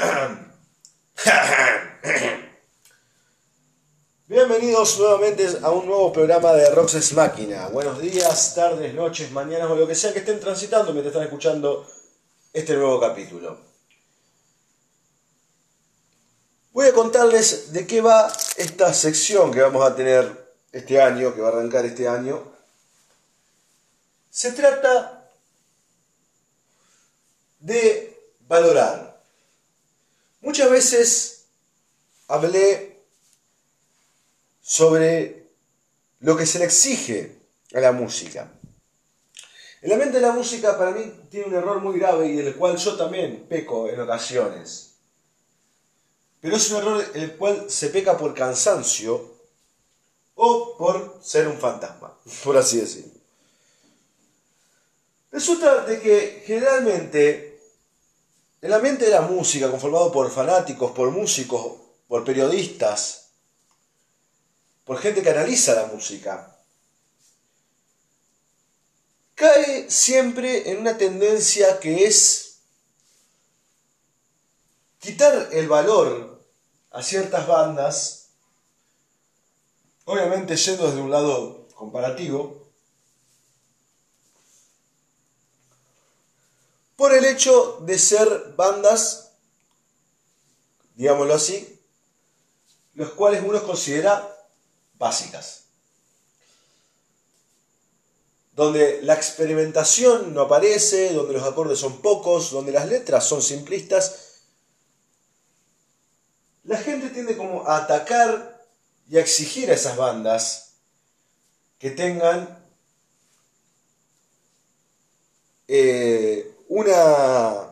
Bienvenidos nuevamente a un nuevo programa de Roxas Máquina. Buenos días, tardes, noches, mañanas o lo que sea que estén transitando mientras están escuchando este nuevo capítulo. Voy a contarles de qué va esta sección que vamos a tener este año, que va a arrancar este año. Se trata de valorar. Muchas veces hablé sobre lo que se le exige a la música. El ambiente de la música para mí tiene un error muy grave y del cual yo también peco en ocasiones. Pero es un error el cual se peca por cansancio o por ser un fantasma, por así decirlo. Resulta de que generalmente el ambiente de la música, conformado por fanáticos, por músicos, por periodistas, por gente que analiza la música, cae siempre en una tendencia que es quitar el valor a ciertas bandas, obviamente yendo desde un lado comparativo, por el hecho de ser bandas, digámoslo así, los cuales uno considera básicas. Donde la experimentación no aparece, donde los acordes son pocos, donde las letras son simplistas, la gente tiende como a atacar y a exigir a esas bandas que tengan eh, una,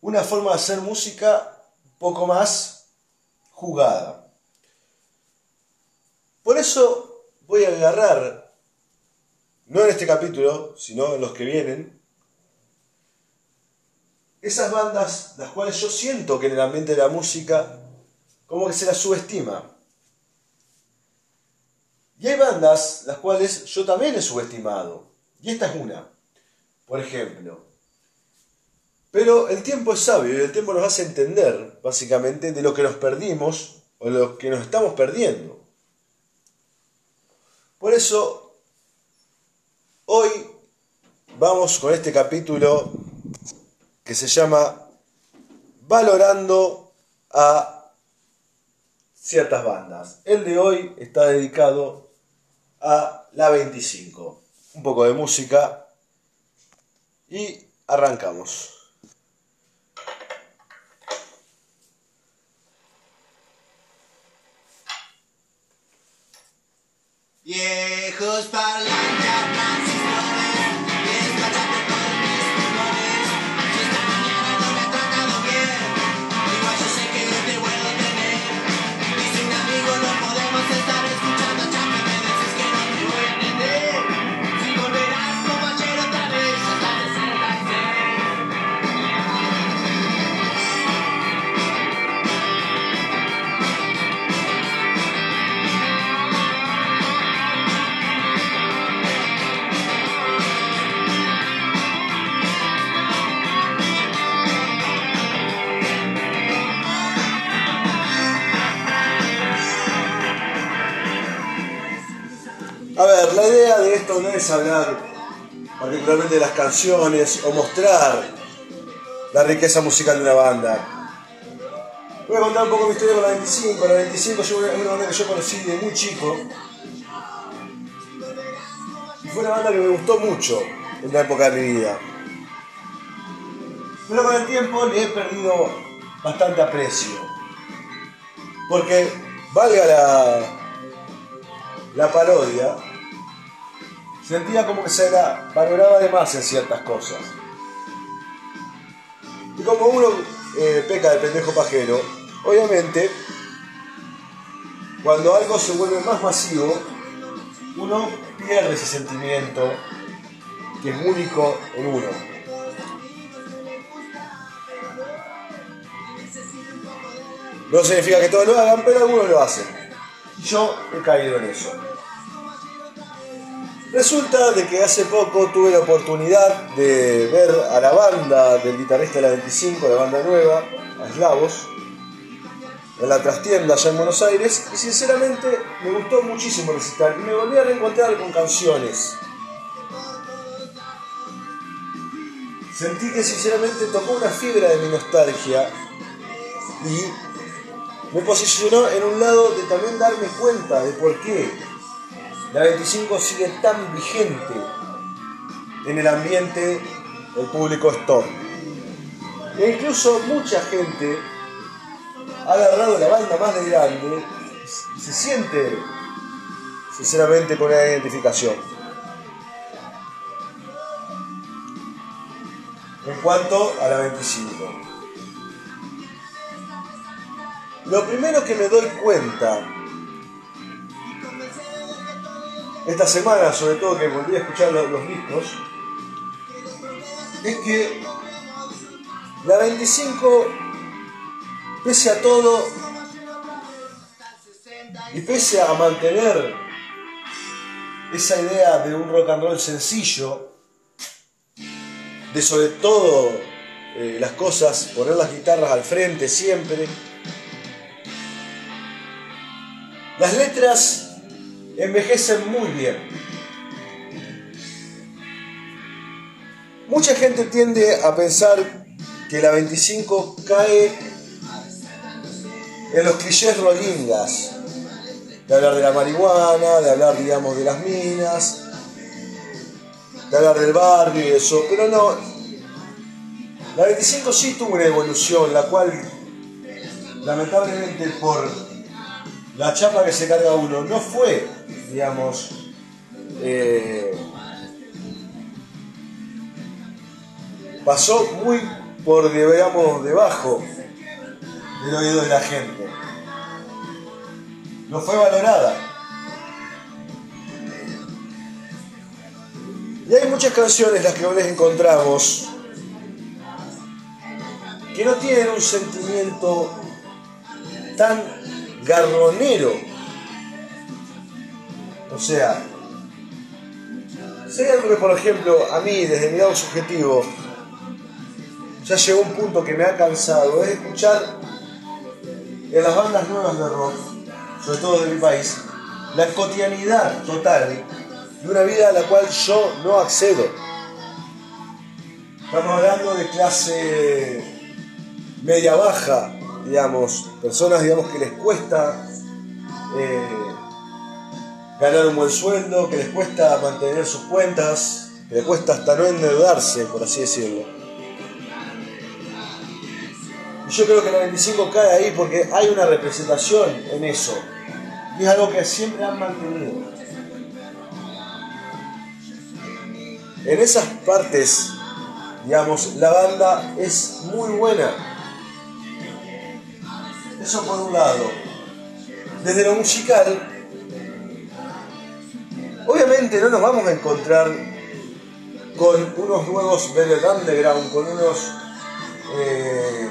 una forma de hacer música poco más jugada. Por eso voy a agarrar, no en este capítulo, sino en los que vienen, esas bandas las cuales yo siento que en el ambiente de la música como que se las subestima. Y hay bandas las cuales yo también he subestimado. Y esta es una, por ejemplo. Pero el tiempo es sabio y el tiempo nos hace entender, básicamente, de lo que nos perdimos o lo que nos estamos perdiendo. Por eso, hoy vamos con este capítulo que se llama Valorando a ciertas bandas. El de hoy está dedicado a la 25 un poco de música y arrancamos. Viejos esto no es hablar particularmente de las canciones o mostrar la riqueza musical de una banda. Voy a contar un poco mi historia con la 25. La 25 es una banda que yo conocí de muy chico. Y fue una banda que me gustó mucho en la época de mi vida. Pero con el tiempo le he perdido bastante aprecio. Porque, valga la, la parodia, sentía como que se la valoraba de más en ciertas cosas. Y como uno eh, peca de pendejo pajero, obviamente, cuando algo se vuelve más masivo, uno pierde ese sentimiento que es único en uno. No significa que todos lo hagan, pero algunos lo hacen. Yo he caído en eso. Resulta de que hace poco tuve la oportunidad de ver a la banda del guitarrista de la 25, la banda nueva, a Slavos, en la trastienda allá en Buenos Aires, y sinceramente me gustó muchísimo el recital y me volví a reencontrar con canciones. Sentí que sinceramente tocó una fibra de mi nostalgia y me posicionó en un lado de también darme cuenta de por qué la 25 sigue tan vigente en el ambiente del público store. E incluso mucha gente ha agarrado la banda más de grande y se siente sinceramente con una identificación. En cuanto a la 25. Lo primero que me doy cuenta esta semana, sobre todo que volví a escuchar los, los discos, es que la 25, pese a todo, y pese a mantener esa idea de un rock and roll sencillo, de sobre todo eh, las cosas, poner las guitarras al frente siempre, las letras envejecen muy bien. Mucha gente tiende a pensar que la 25 cae en los clichés rolingas, de hablar de la marihuana, de hablar, digamos, de las minas, de hablar del barrio y eso, pero no. La 25 sí tuvo una evolución, la cual, lamentablemente, por la chapa que se carga uno, no fue digamos, eh, pasó muy por, digamos, debajo del oído de la gente. No fue valorada. Y hay muchas canciones las que hoy les encontramos que no tienen un sentimiento tan garronero o sea, si hay algo que, por ejemplo, a mí, desde mi lado subjetivo, ya llegó un punto que me ha cansado, es escuchar en las bandas nuevas de rock, sobre todo de mi país, la cotidianidad total de una vida a la cual yo no accedo. Estamos hablando de clase media baja, digamos, personas digamos que les cuesta eh, ganar un buen sueldo, que les cuesta mantener sus cuentas, que les cuesta hasta no endeudarse, por así decirlo. Y yo creo que la 25 cae ahí porque hay una representación en eso. Y es algo que siempre han mantenido. En esas partes, digamos, la banda es muy buena. Eso por un lado. Desde lo musical, Obviamente no nos vamos a encontrar con unos nuevos Velvet Underground, con unos, eh,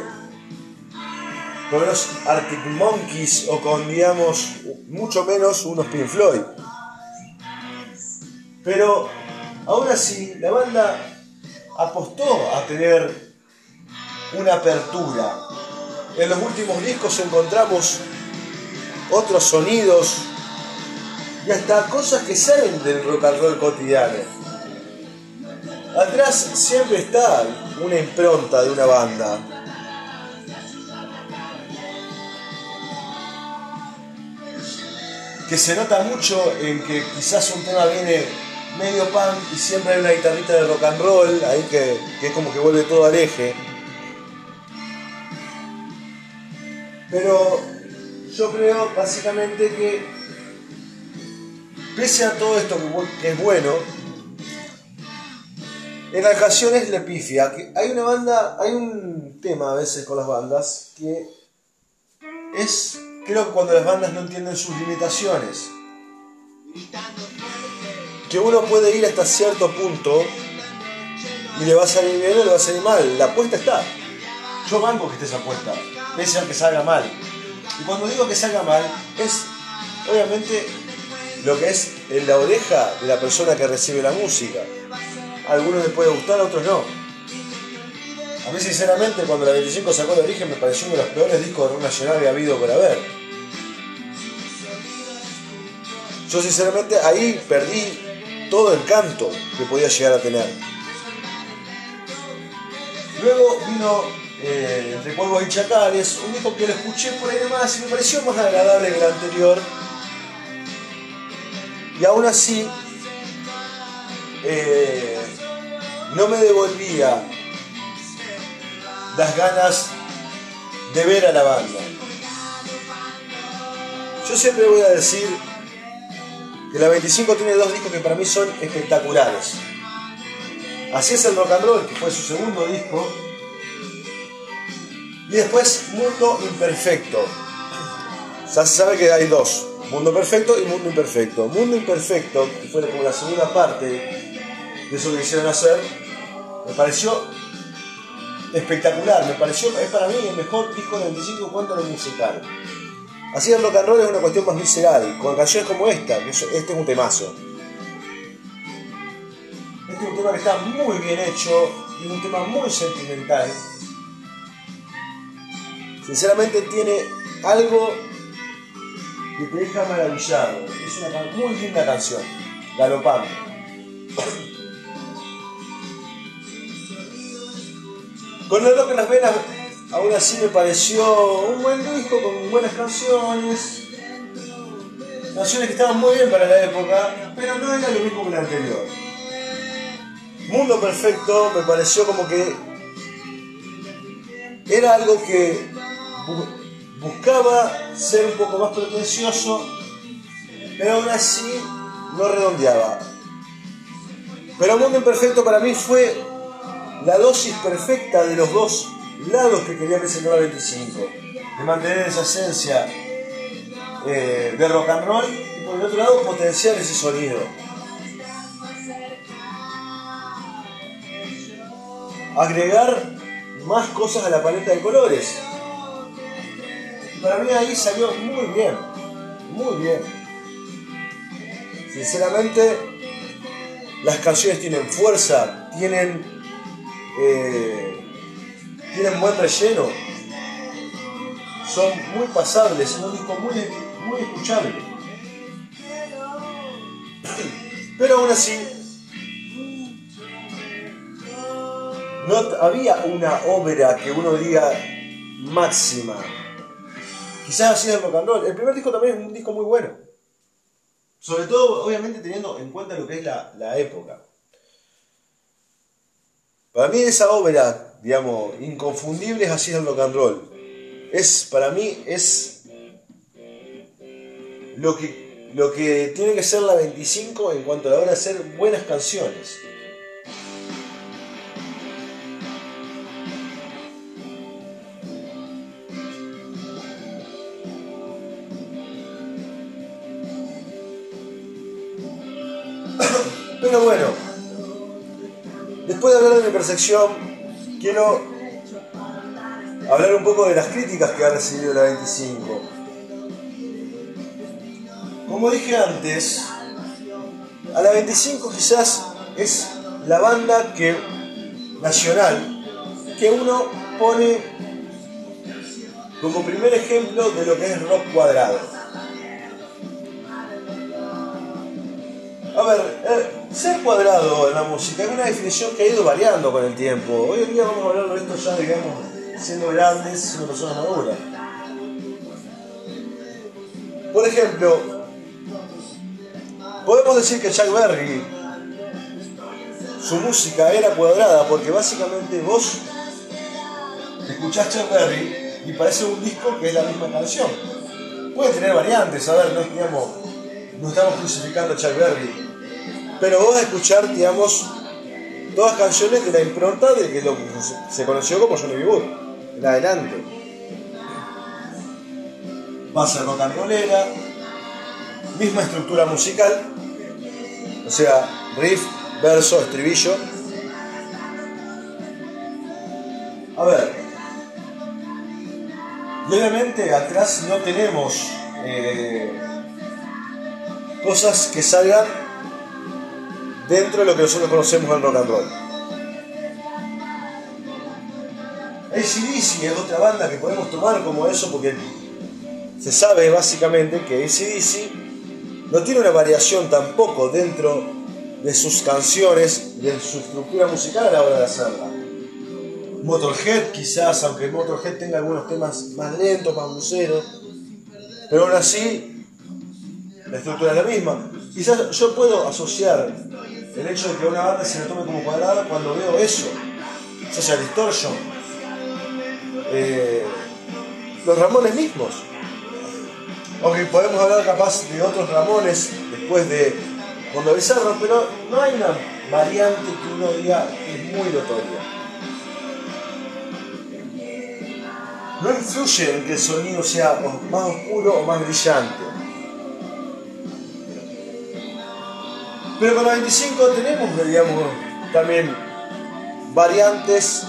con unos Arctic Monkeys o con, digamos, mucho menos unos Pink Floyd. Pero aún así, la banda apostó a tener una apertura. En los últimos discos encontramos otros sonidos y hasta cosas que salen del rock and roll cotidiano. Atrás siempre está una impronta de una banda. Que se nota mucho en que quizás un tema viene medio punk y siempre hay una guitarrita de rock and roll, ahí que, que es como que vuelve todo al eje. Pero yo creo básicamente que pese a todo esto que es bueno, en ocasiones le pifia. Hay una banda, hay un tema a veces con las bandas que es, creo que cuando las bandas no entienden sus limitaciones, que uno puede ir hasta cierto punto y le va a salir bien o le va a salir mal. La apuesta está. Yo banco que esté esa apuesta, pese a que salga mal. Y cuando digo que salga mal, es obviamente lo que es en la oreja de la persona que recibe la música. A algunos les puede gustar, a otros no. A mí sinceramente cuando la 25 sacó el origen me pareció uno de los peores discos de rock nacional que ha habido por haber. Yo sinceramente ahí perdí todo el canto que podía llegar a tener. Luego vino eh, Entre Cuervos y Chacales, un disco que lo escuché por ahí nomás y me pareció más agradable que el anterior. Y aún así, eh, no me devolvía las ganas de ver a la banda. Yo siempre voy a decir que la 25 tiene dos discos que para mí son espectaculares. Así es el rock and roll, que fue su segundo disco. Y después Mundo Imperfecto. Ya se sabe que hay dos, Mundo Perfecto y Mundo Imperfecto. Mundo Imperfecto, que fue como la segunda parte de eso que quisieron hacer, me pareció espectacular, me pareció, es para mí el mejor disco de 25 en cuanto a lo musical. Así el rock and roll es una cuestión más visceral, con canciones como esta, este es un temazo. Este es un tema que está muy bien hecho y un tema muy sentimental. Sinceramente tiene algo que te deja maravillado. Es una muy linda canción, galopando. Con el rock en las venas, aún así me pareció un buen disco con buenas canciones. Canciones que estaban muy bien para la época, pero no era lo mismo que el anterior. Mundo Perfecto me pareció como que era algo que buscaba ser un poco más pretencioso, pero aún así no redondeaba. Pero Mundo Imperfecto para mí fue la dosis perfecta de los dos lados que quería presentar la 25. De mantener esa esencia eh, de rock and roll y por el otro lado potenciar ese sonido. Agregar más cosas a la paleta de colores. Para mí ahí salió muy bien, muy bien. Sinceramente, las canciones tienen fuerza, tienen eh, tienen buen relleno, son muy pasables, es un disco muy, muy escuchable. Pero aún así, no había una obra que uno diga máxima. Quizás así es el rock and roll. El primer disco también es un disco muy bueno. Sobre todo, obviamente, teniendo en cuenta lo que es la, la época. Para mí esa obra, digamos, inconfundible es así el rock and roll. Es, para mí, es lo que, lo que tiene que ser la 25 en cuanto a la hora de hacer buenas canciones. Percepción, quiero hablar un poco de las críticas que ha recibido la 25. Como dije antes, a la 25 quizás es la banda que nacional que uno pone como primer ejemplo de lo que es rock cuadrado. A ver, eh, ser cuadrado en la música es una definición que ha ido variando con el tiempo. Hoy en día vamos a hablar de esto ya, digamos, siendo grandes, siendo personas maduras. Por ejemplo, podemos decir que Chuck Berry, su música era cuadrada porque básicamente vos escuchás Chuck Berry y parece un disco que es la misma canción. Puede tener variantes, a ver, no, digamos, no estamos crucificando a Chuck Berry, pero vas a escuchar, digamos, todas canciones de la impronta de que lo que se conoció como Johnny B. Wood, adelante. Base rock and rollera, misma estructura musical, o sea, riff, verso, estribillo. A ver, obviamente atrás no tenemos eh, cosas que salgan dentro de lo que nosotros conocemos en rock and roll. ACDC es otra banda que podemos tomar como eso porque se sabe básicamente que ACDC no tiene una variación tampoco dentro de sus canciones, de su estructura musical a la hora de hacerla. Motorhead quizás, aunque Motorhead tenga algunos temas más lentos, más luceros, pero aún así la estructura es la misma. Quizás yo puedo asociar el hecho de que una banda se me tome como cuadrada cuando veo eso, Social Distortion, eh, los Ramones mismos. Aunque podemos hablar capaz de otros Ramones después de Mundo Bizarro, pero no hay una variante que uno diga que es muy notoria. No influye en que el sonido sea más oscuro o más brillante. Pero con la 25 tenemos, digamos, también variantes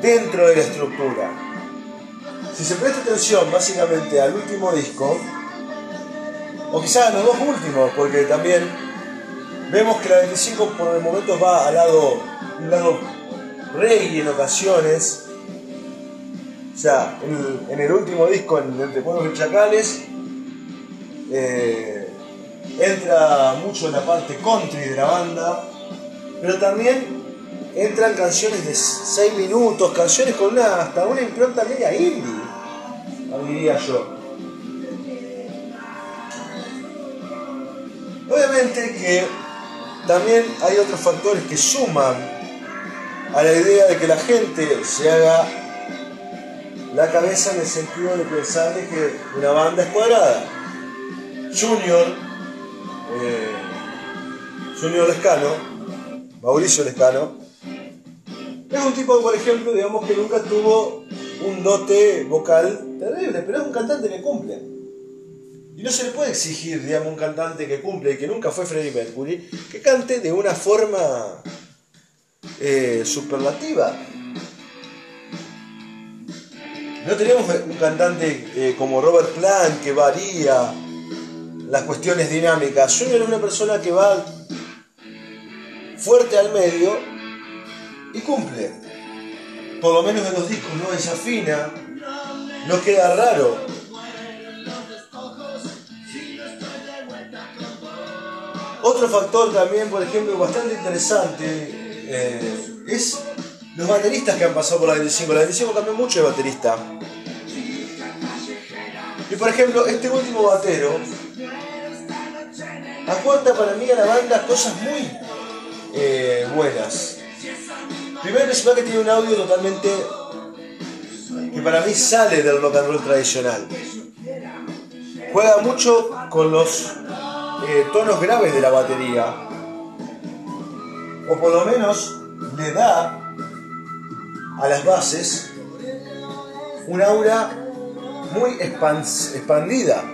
dentro de la estructura. Si se presta atención básicamente al último disco, o quizás a los dos últimos, porque también vemos que la 25 por el momento va al lado, lado reggae en ocasiones. O sea, en el, último disco, en Entre Pueblos y Chacales, eh, entra mucho en la parte country de la banda, pero también entran canciones de 6 minutos, canciones con una, hasta una impronta media indie, diría yo. Obviamente que también hay otros factores que suman a la idea de que la gente se haga la cabeza en el sentido de pensar de que una banda es cuadrada. Junior, eh, Junior Lescano, Mauricio Lescano, es un tipo, por ejemplo, digamos que nunca tuvo un dote vocal terrible, pero es un cantante que cumple. Y no se le puede exigir, digamos, un cantante que cumple y que nunca fue Freddie Mercury, que cante de una forma eh, superlativa. No tenemos un cantante eh, como Robert Plant que varía las cuestiones dinámicas. Junior es una persona que va fuerte al medio y cumple. Por lo menos en los discos no desafina, no queda raro. Otro factor también, por ejemplo, bastante interesante eh, es los bateristas que han pasado por la 25. La 25 cambió mucho de baterista. Y por ejemplo, este último batero aporta para mí a la banda cosas muy eh, buenas. Primero principal que tiene un audio totalmente que para mí sale del rock and roll tradicional. Juega mucho con los eh, tonos graves de la batería. O por lo menos le da a las bases un aura muy expandida.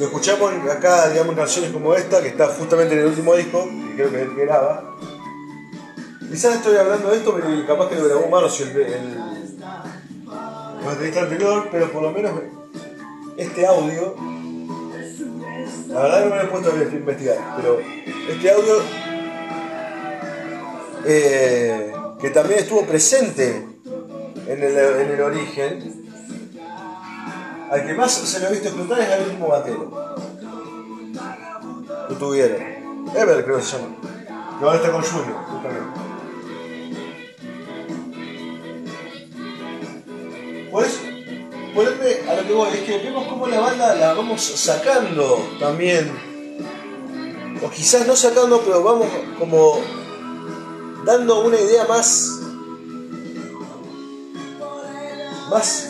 Lo escuchamos acá, digamos, en canciones como esta, que está justamente en el último disco, que creo que es el que graba. Quizás estoy hablando de esto, pero capaz que lo grabó Marcio, el, el, baterista anterior, pero por lo menos este audio, la verdad no me lo he puesto a investigar, pero este audio eh, que también estuvo presente en el, en el origen, al que más se le ha visto explotar es al último batero. Lo tuvieron. Ever creo que se llama. Que ahora está con Junior, justamente. Por eso, a lo que voy, es que vemos cómo la banda la vamos sacando también. O quizás no sacando, pero vamos como dando una idea más. más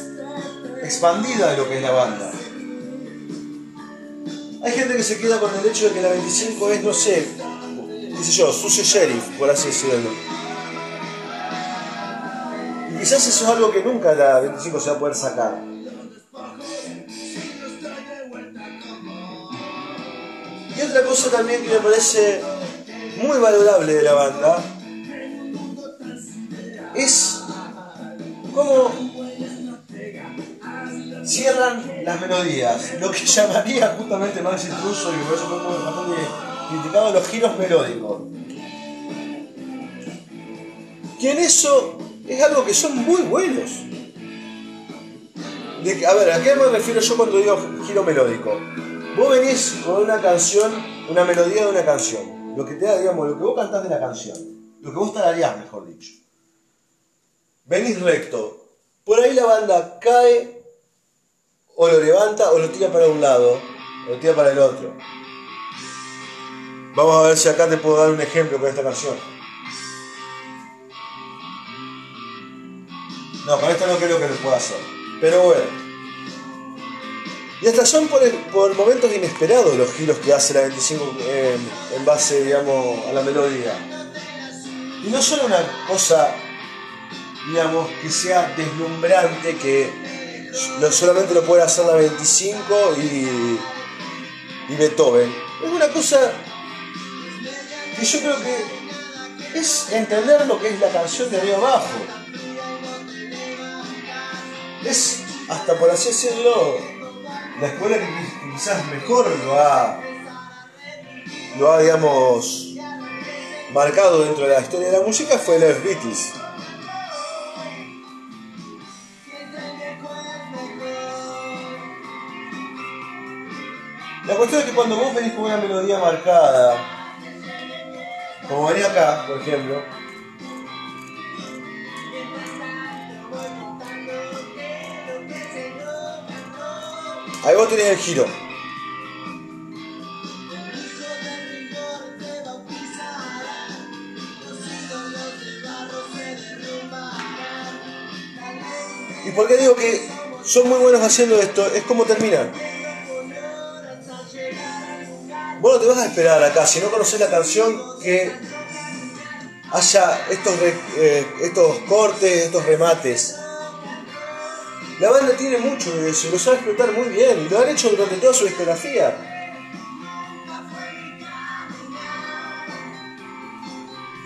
expandida de lo que es la banda. Hay gente que se queda con el hecho de que la 25 es, no sé, qué yo, sucio sheriff, por así decirlo. Y quizás eso es algo que nunca la 25 se va a poder sacar. Y otra cosa también que me parece muy valorable de la banda es cómo cierran las melodías, lo que llamaría justamente Max Intruso y por eso fue bastante criticado, los giros melódicos. Que en eso es algo que son muy buenos. De, a ver, ¿a qué me refiero yo cuando digo giro melódico? Vos venís con una canción, una melodía de una canción. Lo que te da, digamos, lo que vos cantás de la canción. Lo que vos tararías, mejor dicho. Venís recto. Por ahí la banda cae, o lo levanta, o lo tira para un lado, o lo tira para el otro. Vamos a ver si acá te puedo dar un ejemplo con esta canción. No, con esto no creo que lo pueda hacer. Pero bueno. Y hasta son por, por momentos inesperados los giros que hace la 25 en, en base, digamos, a la melodía. Y no solo una cosa, digamos, que sea deslumbrante, que no solamente lo puede hacer la 25 y, y Beethoven. Es una cosa que yo creo que es entender lo que es la canción de arriba abajo. Es, hasta por así decirlo, la escuela que quizás mejor lo ha, lo ha, digamos, marcado dentro de la historia de la música fue los Beatles. Con una melodía marcada, como venía acá, por ejemplo, ahí vos tenés el giro. ¿Y por qué digo que son muy buenos haciendo esto? Es como terminan. No te vas a esperar acá, si no conoces la canción, que haya estos, eh, estos cortes, estos remates. La banda tiene mucho de eso y lo sabe explotar muy bien y lo han hecho durante toda su discografía.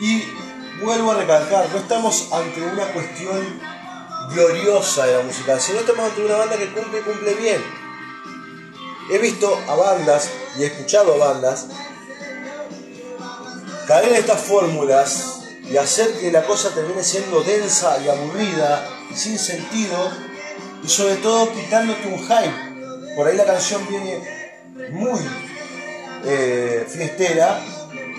Y vuelvo a recalcar, no estamos ante una cuestión gloriosa de la música, sino estamos ante una banda que cumple cumple bien. He visto a bandas y he escuchado bandas caer en estas fórmulas y hacer que la cosa termine siendo densa y aburrida y sin sentido y sobre todo quitándote un hype. Por ahí la canción viene muy eh, fiestera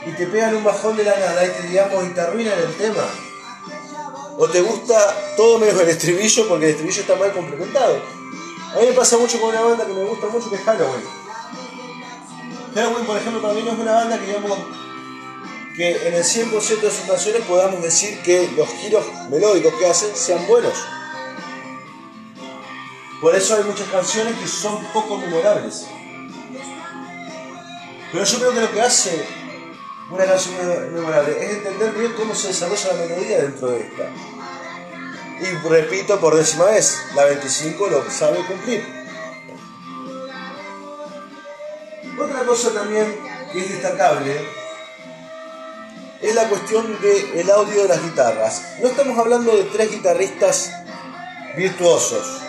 y te pegan un bajón de la nada y te, digamos, y te el tema. O te gusta todo menos el estribillo porque el estribillo está mal complementado. A mí me pasa mucho con una banda que me gusta mucho que es Halloween. Halloween, por ejemplo, para mí no es una banda que digamos que en el 100% de sus canciones podamos decir que los giros melódicos que hacen sean buenos. Por eso hay muchas canciones que son poco memorables. Pero yo creo que lo que hace una canción memorable es entender bien cómo se desarrolla la melodía dentro de esta. Y repito por décima vez, la 25 lo sabe cumplir. Otra cosa también que es destacable es la cuestión del audio de las guitarras. No estamos hablando de tres guitarristas virtuosos.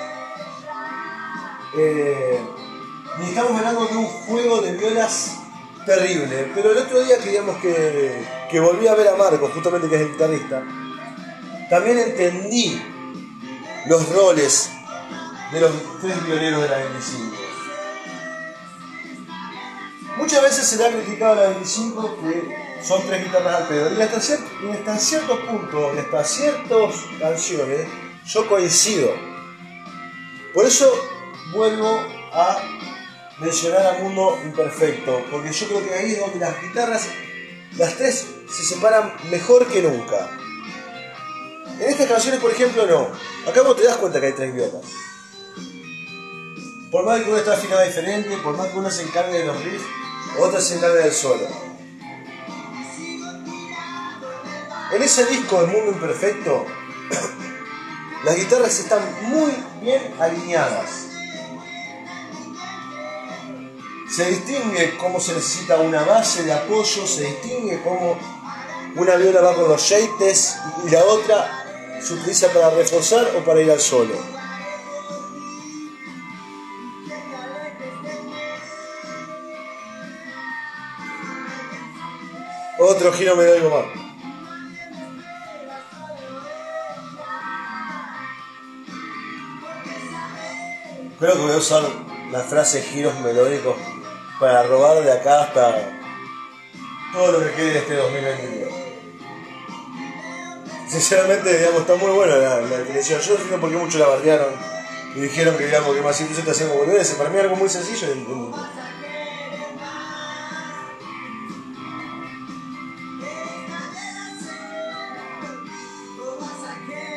Eh, ni estamos hablando de un juego de violas terrible. Pero el otro día que, digamos, que, que volví a ver a Marco, justamente que es el guitarrista, también entendí los roles de los tres violeros de la 25. Muchas veces se le ha criticado a la 25 que son tres guitarras al pedo. Y hasta, cierto, y hasta hasta ciertas canciones, yo coincido. Por eso vuelvo a mencionar a Mundo Imperfecto, porque yo creo que ahí es donde las guitarras, las tres, se separan mejor que nunca. En estas canciones, por ejemplo, no. Acá vos te das cuenta que hay tres violas. Por más que una está afinada diferente, por más que una se encargue de los riffs, otra se encarga del solo. En ese disco de Mundo Imperfecto, las guitarras están muy bien alineadas. Se distingue cómo se necesita una base de apoyo, se distingue cómo una viola va con los shapes y la otra se utiliza para reforzar o para ir al solo. Otro giro melódico más. Creo que voy a usar la frase giros melódicos para robar de acá hasta todo lo que quede de este 2022. Sinceramente, digamos, está muy buena la, la. Yo no entiendo por qué muchos la bardearon y dijeron que, digamos, que más te hacían boludeces. Para mí es algo muy sencillo. y-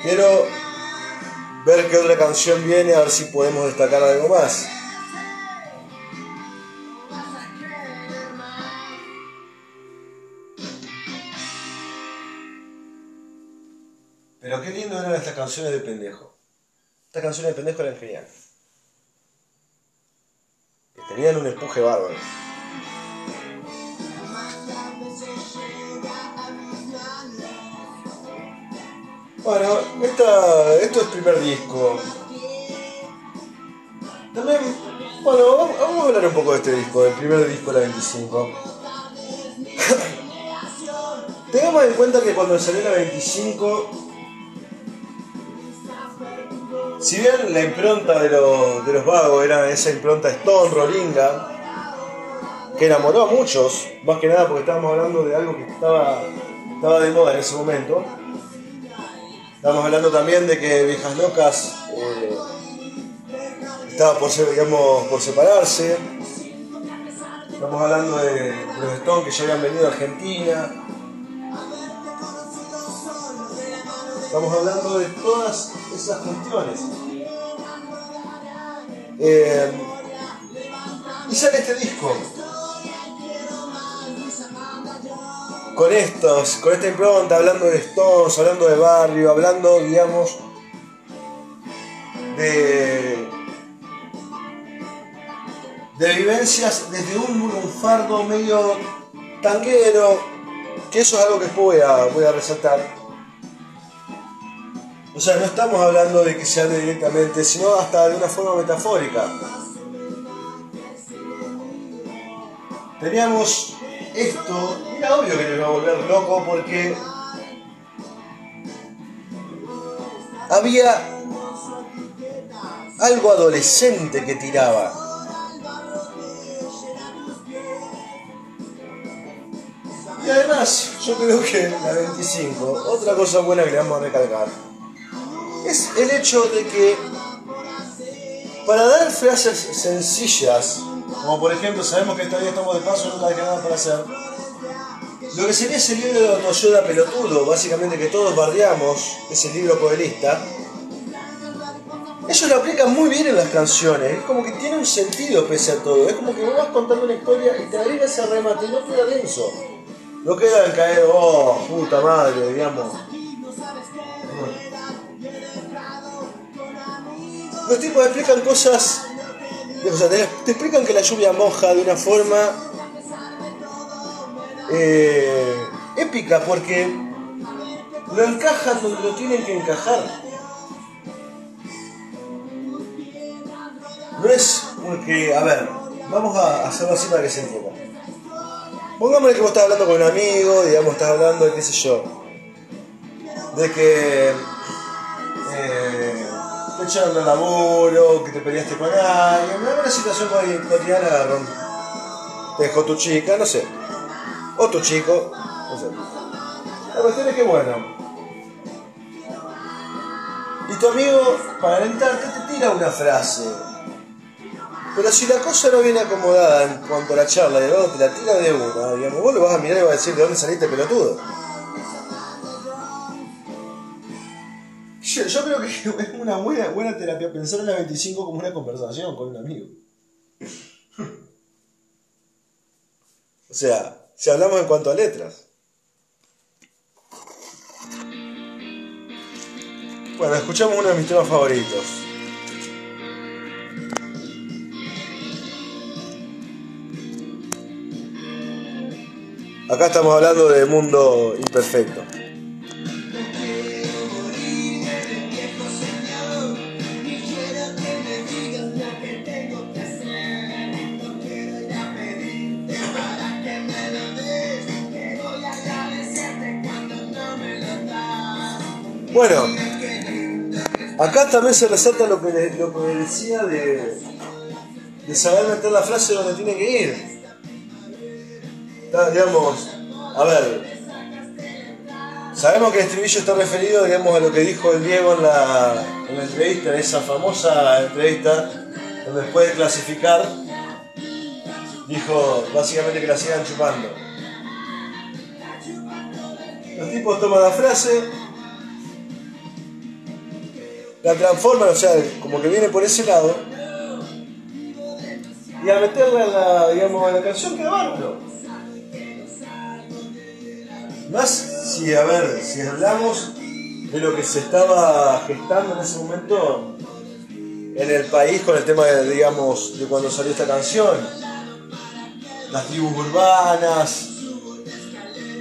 Quiero ver qué otra canción viene, a ver si podemos destacar algo más. Pero qué lindo eran estas canciones de pendejo. Estas canciones de pendejo eran geniales. Tenían un empuje bárbaro. Bueno, esta, esto es primer disco. También, bueno, vamos, a hablar un poco de este disco, del primer disco, la 25. Tengamos en cuenta que cuando salió la 25, si bien la impronta de los, de los vagos era esa impronta Stone, Rolinga, que enamoró a muchos, más que nada porque estábamos hablando de algo que estaba, estaba de moda en ese momento. Estamos hablando también de que Viejas Locas eh, estaba por, digamos, por separarse. Estamos hablando de los Stones que ya habían venido a Argentina. Estamos hablando de todas esas cuestiones. Eh, y sale este disco. Con estos, con esta impronta, hablando de Stones, hablando de barrio, hablando, digamos, de, de vivencias desde un lunfardo medio tanguero, que eso es algo que voy a, voy a resaltar. O sea, no estamos hablando de que se hable directamente, sino hasta de una forma metafórica. Teníamos esto, era obvio que nos iba a volver loco porque había algo adolescente que tiraba. Y además, yo creo que la 25, otra cosa buena que le vamos a recalcar, es el hecho de que para dar frases sencillas, como por ejemplo, sabemos que todavía estamos de paso, nunca dejé nada para hacer, lo que sería ese libro de autoayuda pelotudo, básicamente que todos bardeamos, ese libro podelista, ellos lo aplican muy bien en las canciones, es como que tiene un sentido pese a todo, es como que vos vas contando una historia y te agrega ese remate y no queda denso. No queda en caer, oh, puta madre, digamos. Los tipos explican cosas, o sea, te, explican que la lluvia moja de una forma eh, épica porque lo encajan donde lo tienen que encajar. No es porque, a ver, vamos a hacerlo así para que se entienda. Pongámosle que vos estás hablando con un amigo, digamos, estás hablando de qué sé yo, de que te echaron del laburo, que te peleaste con alguien, una situación coti- cotidiana, agarró, te dejó tu chica, no sé, o tu chico, no sé. La cuestión es que bueno. Y tu amigo, para alentarte, te tira una frase. Pero si la cosa no viene acomodada en cuanto a la charla, y luego te la tira de una, digamos, vos lo vas a mirar y vas a decir de dónde saliste pelotudo. Yo, creo que es una buena, buena terapia pensar en la 25 como una conversación con un amigo. O sea, si hablamos en cuanto a letras. Bueno, escuchamos uno de mis temas favoritos. Acá estamos hablando de mundo imperfecto. Bueno, acá también se resalta lo que, decía de, saber meter la frase donde tiene que ir. Digamos, a ver, sabemos que el estribillo está referido, digamos, a lo que dijo el Diego en la, en la entrevista, en esa famosa entrevista, donde después de clasificar, dijo básicamente que la sigan chupando. Los tipos toman la frase, la transforman, o sea, como que viene por ese lado, y al meterla en la, digamos, en la canción queda. Más si, a ver, si hablamos de lo que se estaba gestando en ese momento en el país con el tema, de, digamos, de cuando salió esta canción. Las tribus urbanas,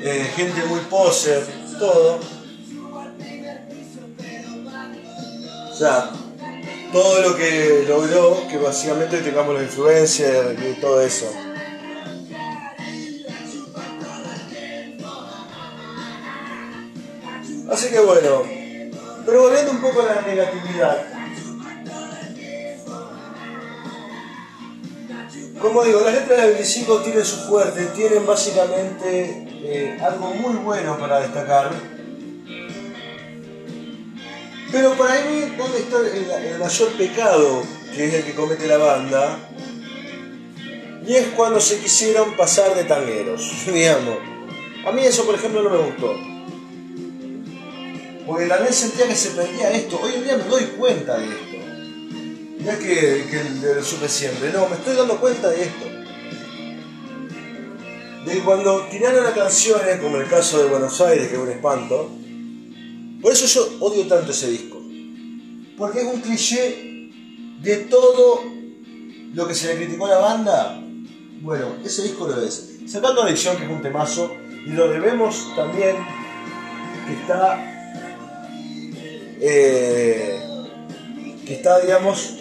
eh, gente muy poser, todo. Sea, todo lo que logró que básicamente tengamos la influencia y todo eso. Así que bueno, pero volviendo un poco a la negatividad. Como digo, las letras del 25 tienen su fuerte, tienen básicamente eh, algo muy bueno para destacar. Pero para mí, ¿dónde está el, mayor pecado que es el que comete la banda? Y es cuando se quisieron pasar de tangueros, digamos. A mí eso, por ejemplo, no me gustó. Porque también sentía que se perdía esto. Hoy en día me doy cuenta de esto. No es que, que lo supe siempre, no, me estoy dando cuenta de esto. De cuando tiraron las canciones, como en el caso de Buenos Aires, que es un espanto, por eso yo odio tanto ese disco. Porque es un cliché de todo lo que se le criticó a la banda. Bueno, ese disco lo es. Sacando Adicción, que es un temazo, y lo debemos también, que está eh, que está, digamos,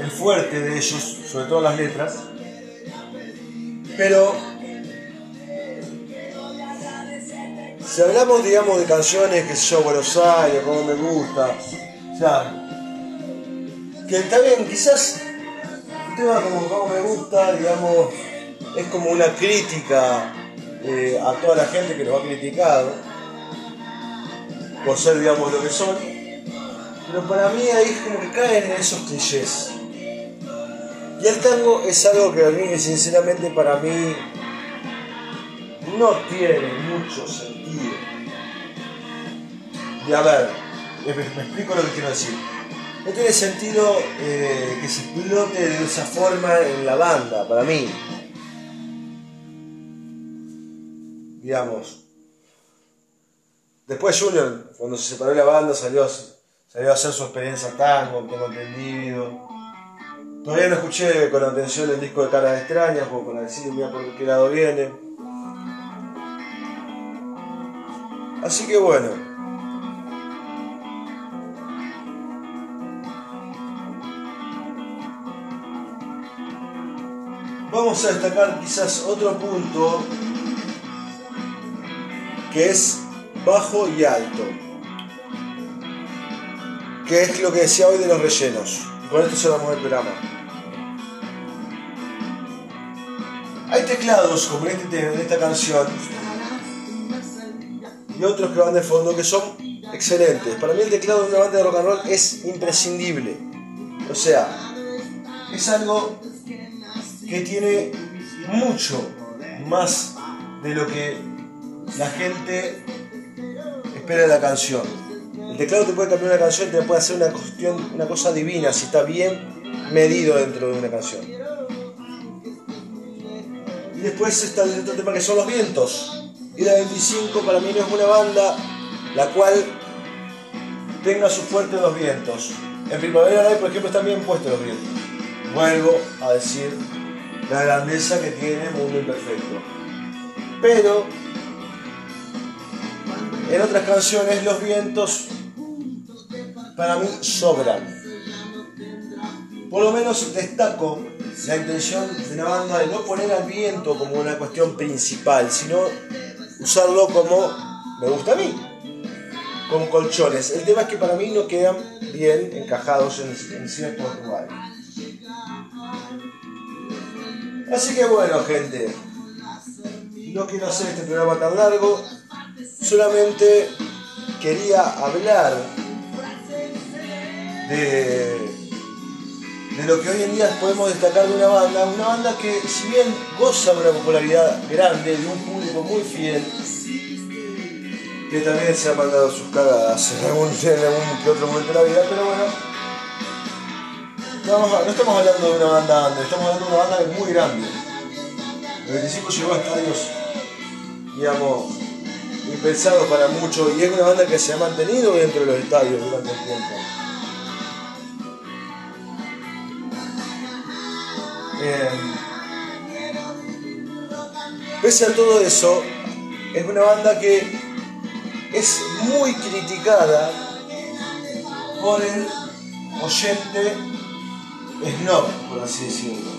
el fuerte de ellos, sobre todo las letras. Pero si hablamos, digamos, de canciones que yo, Buenos Aires, como me gusta, o sea, que está bien, quizás un tema como como me gusta, digamos, es como una crítica eh, a toda la gente que los ha criticado por ser, digamos, lo que son. Pero para mí ahí como que caen en esos clichés. Y el tango es algo que a mí, sinceramente, para mí no tiene mucho sentido. Y a ver, me, explico lo que quiero decir. No tiene sentido eh, que se explote de esa forma en la banda, para mí. Digamos. Después Junior, cuando se separó de la banda, salió, salió a hacer su experiencia tango, tengo entendido. Todavía no escuché con atención el disco de Caras Extrañas, como para decir mira por qué lado viene. Así que bueno. Vamos a destacar quizás otro punto que es bajo y alto. Que es lo que decía hoy de los rellenos. Con esto cerramos el programa. Hay teclados como en, este, en esta canción y otros que van de fondo que son excelentes. Para mí el teclado de una banda de rock and roll es imprescindible. O sea, es algo que tiene mucho más de lo que la gente espera de la canción. El teclado te puede cambiar una canción, te puede hacer una cuestión, una cosa divina si está bien medido dentro de una canción. Y después está el otro tema que son los vientos. La 25 para mí no es una banda la cual tenga su fuerte los vientos. En Primavera Live, por ejemplo, están bien puestos los vientos. Vuelvo a decir la grandeza que tiene Mundo Imperfecto. Pero en otras canciones los vientos para mí sobran. Por lo menos destaco la intención de la banda de no poner al viento como una cuestión principal, sino usarlo como me gusta a mí. como colchones. El tema es que para mí no quedan bien encajados en, en ciertos lugares. Así que bueno, gente, no quiero hacer este programa tan largo, solamente quería hablar de, de lo que hoy en día podemos destacar de una banda, una banda que si bien goza de una popularidad grande, de un público muy fiel, que también se ha mandado sus cagadas en algún, en algún que otro momento de la vida, pero bueno, no, no estamos hablando de una banda grande, estamos hablando de una banda muy grande. El 25 llegó a estadios, digamos, impensados para muchos y es una banda que se ha mantenido dentro de los estadios durante el tiempo. Pese a todo eso, es una banda que es muy criticada por el oyente snob, por así decirlo.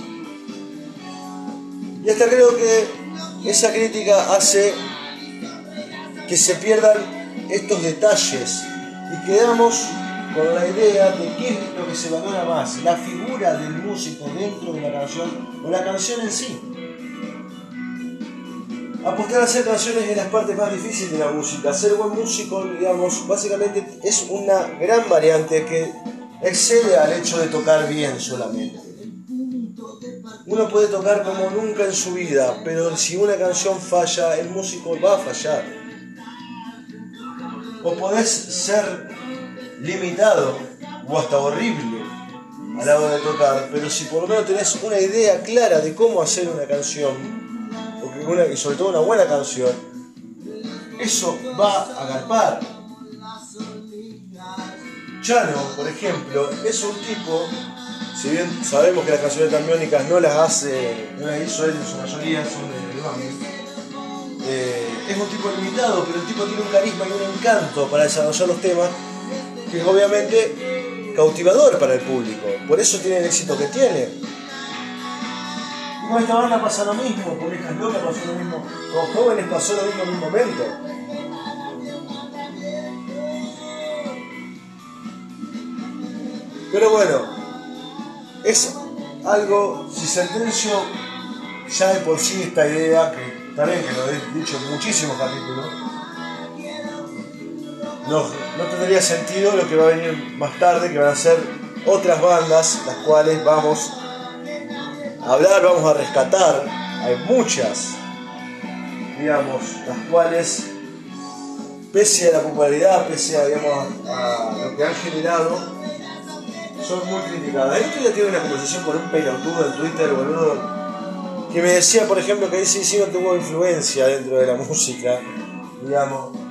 Y hasta creo que esa crítica hace que se pierdan estos detalles y quedamos con la idea de qué es lo que se valora más, la figura del músico dentro de la canción o la canción en sí. Apostar a hacer canciones es la parte más difícil de la música. Ser buen músico, digamos, básicamente es una gran variante que excede al hecho de tocar bien solamente. Uno puede tocar como nunca en su vida, pero si una canción falla, el músico va a fallar. O podés ser limitado o hasta horrible a la hora de tocar, pero si por lo menos tenés una idea clara de cómo hacer una canción, y sobre todo una buena canción, eso va a agarpar. Chano, por ejemplo, es un tipo, si bien sabemos que las canciones cambiónicas no las hace, no las hizo él en su mayoría, son de, eh, es un tipo limitado, pero el tipo tiene un carisma y un encanto para desarrollar los temas que es obviamente cautivador para el público. Por eso tiene el éxito que tiene. Y con esta banda pasa lo mismo, con Viejas Locas pasó lo mismo, con Jóvenes pasó lo mismo en un momento. Pero bueno, es algo, si sentencio ya de por sí esta idea, que también que lo he dicho en muchísimos capítulos, no, no tendría sentido lo que va a venir más tarde, que van a ser otras bandas, las cuales vamos a hablar, vamos a rescatar. Hay muchas, digamos, las cuales, pese a la popularidad, pese a, digamos, a lo que han generado, son muy criticadas. Esto ya tiene una conversación con un pelotudo en Twitter, boludo, que me decía, por ejemplo, que ese sí no tuvo influencia dentro de la música, digamos.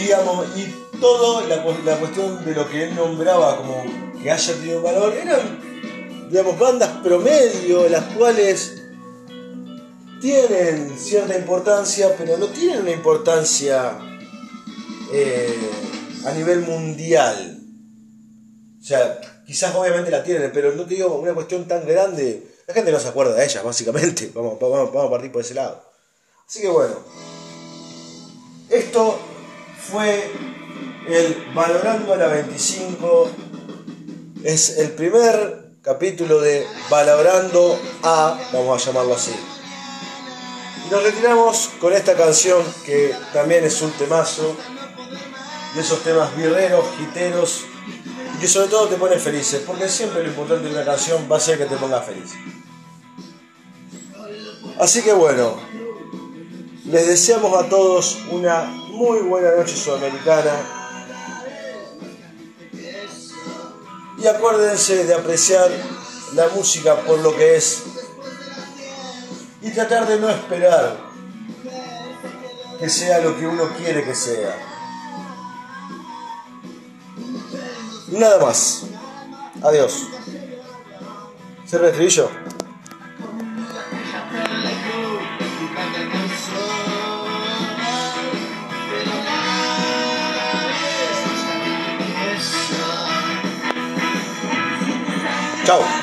Digamos, y toda la, la cuestión de lo que él nombraba como que haya tenido valor eran, digamos, bandas promedio, las cuales tienen cierta importancia, pero no tienen una importancia eh, a nivel mundial. O sea, quizás obviamente la tienen, pero no te digo una cuestión tan grande. La gente no se acuerda de ellas, básicamente. Vamos, vamos, vamos a partir por ese lado. Así que bueno. Esto fue el Valorando a la 25. Es el primer capítulo de Valorando a, vamos a llamarlo así. Nos retiramos con esta canción que también es un temazo. De esos temas birreros, giteros, y que sobre todo te ponen felices, porque siempre lo importante de una canción va a ser que te ponga feliz. Así que bueno, les deseamos a todos una muy buena noche sudamericana. Y acuérdense de apreciar la música por lo que es. Y tratar de no esperar que sea lo que uno quiere que sea. Nada más. Adiós. ¿Cierra el estribillo? Go.